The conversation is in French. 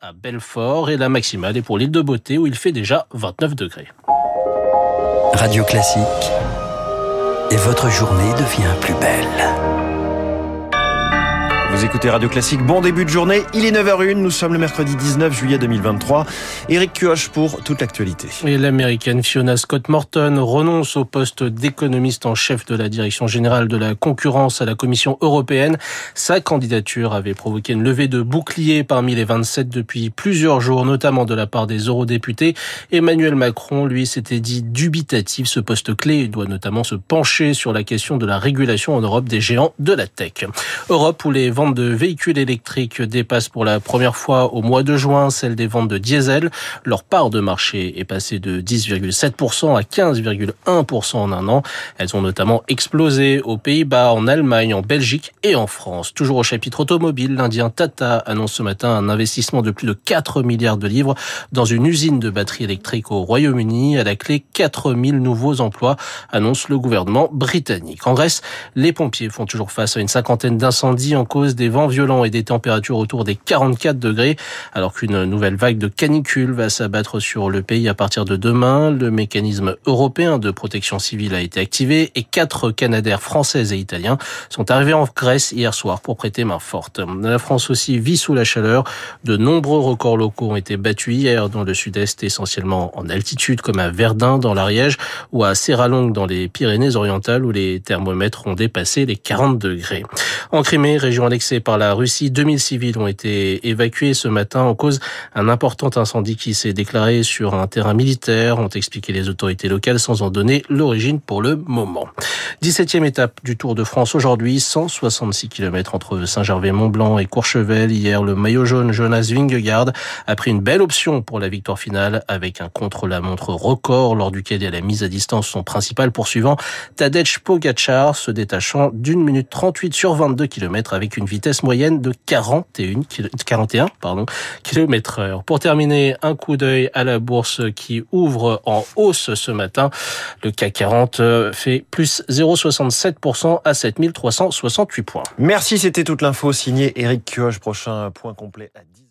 à Belfort et la maximale est pour l'île de Beauté où il fait déjà 29 degrés. Radio Classique. Et votre journée devient plus belle. Vous écoutez Radio Classique, bon début de journée, il est 9h01, nous sommes le mercredi 19 juillet 2023. Éric Kioche pour toute l'actualité. Et l'américaine Fiona Scott Morton renonce au poste d'économiste en chef de la direction générale de la concurrence à la Commission européenne. Sa candidature avait provoqué une levée de boucliers parmi les 27 depuis plusieurs jours, notamment de la part des eurodéputés. Emmanuel Macron, lui, s'était dit dubitatif. Ce poste clé doit notamment se pencher sur la question de la régulation en Europe des géants de la tech. Europe où les ventes de véhicules électriques dépassent pour la première fois au mois de juin celle des ventes de diesel. Leur part de marché est passée de 10,7% à 15,1% en un an. Elles ont notamment explosé aux Pays-Bas, en Allemagne, en Belgique et en France. Toujours au chapitre automobile, l'Indien Tata annonce ce matin un investissement de plus de 4 milliards de livres dans une usine de batteries électriques au Royaume-Uni. À la clé, 4000 nouveaux emplois, annonce le gouvernement britannique. En Grèce, les pompiers font toujours face à une cinquantaine d'incendies en cause des vents violents et des températures autour des 44 degrés, alors qu'une nouvelle vague de canicule va s'abattre sur le pays à partir de demain. Le mécanisme européen de protection civile a été activé et quatre Canadaires françaises et italiens sont arrivés en Grèce hier soir pour prêter main forte. La France aussi vit sous la chaleur. De nombreux records locaux ont été battus hier dans le sud-est, essentiellement en altitude, comme à Verdun dans l'Ariège ou à Serralongue dans les Pyrénées-Orientales où les thermomètres ont dépassé les 40 degrés. En Crimée, région annexée par la Russie, 2000 civils ont été évacués ce matin en cause un important incendie qui s'est déclaré sur un terrain militaire, ont expliqué les autorités locales sans en donner l'origine pour le moment. 17e étape du Tour de France aujourd'hui, 166 km entre Saint-Gervais-Mont-Blanc et Courchevel. Hier, le maillot jaune Jonas Vingegaard a pris une belle option pour la victoire finale avec un contre-la-montre record lors duquel il a mis à distance son principal poursuivant Tadej Pogacar se détachant d'une minute 38 sur 22 km avec une vitesse moyenne de 41, 41 pardon, km heure. Pour terminer, un coup d'œil à la bourse qui ouvre en hausse ce matin. Le CAC 40 fait plus 0,67% à 7368 points. Merci, c'était toute l'info signée Éric Kioche. Prochain point complet à 10.